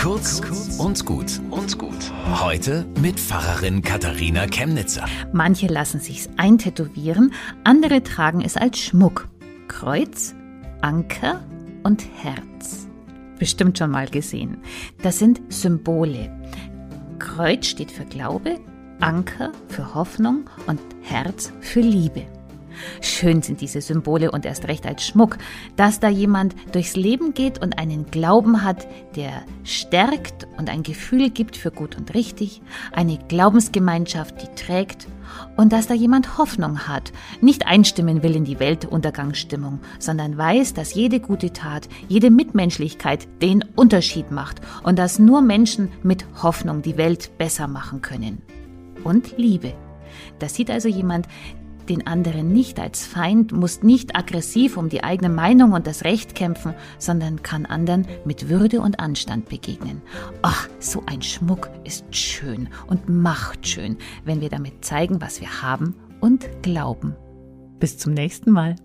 Kurz und gut und gut. Heute mit Pfarrerin Katharina Chemnitzer. Manche lassen sich's eintätowieren, andere tragen es als Schmuck. Kreuz, Anker und Herz. Bestimmt schon mal gesehen. Das sind Symbole. Kreuz steht für Glaube, Anker für Hoffnung und Herz für Liebe. Schön sind diese Symbole und erst recht als Schmuck, dass da jemand durchs Leben geht und einen Glauben hat, der stärkt und ein Gefühl gibt für gut und richtig, eine Glaubensgemeinschaft, die trägt und dass da jemand Hoffnung hat, nicht einstimmen will in die Weltuntergangsstimmung, sondern weiß, dass jede gute Tat, jede Mitmenschlichkeit den Unterschied macht und dass nur Menschen mit Hoffnung die Welt besser machen können. Und Liebe. Das sieht also jemand, den anderen nicht als Feind, muss nicht aggressiv um die eigene Meinung und das Recht kämpfen, sondern kann anderen mit Würde und Anstand begegnen. Ach, so ein Schmuck ist schön und macht schön, wenn wir damit zeigen, was wir haben und glauben. Bis zum nächsten Mal.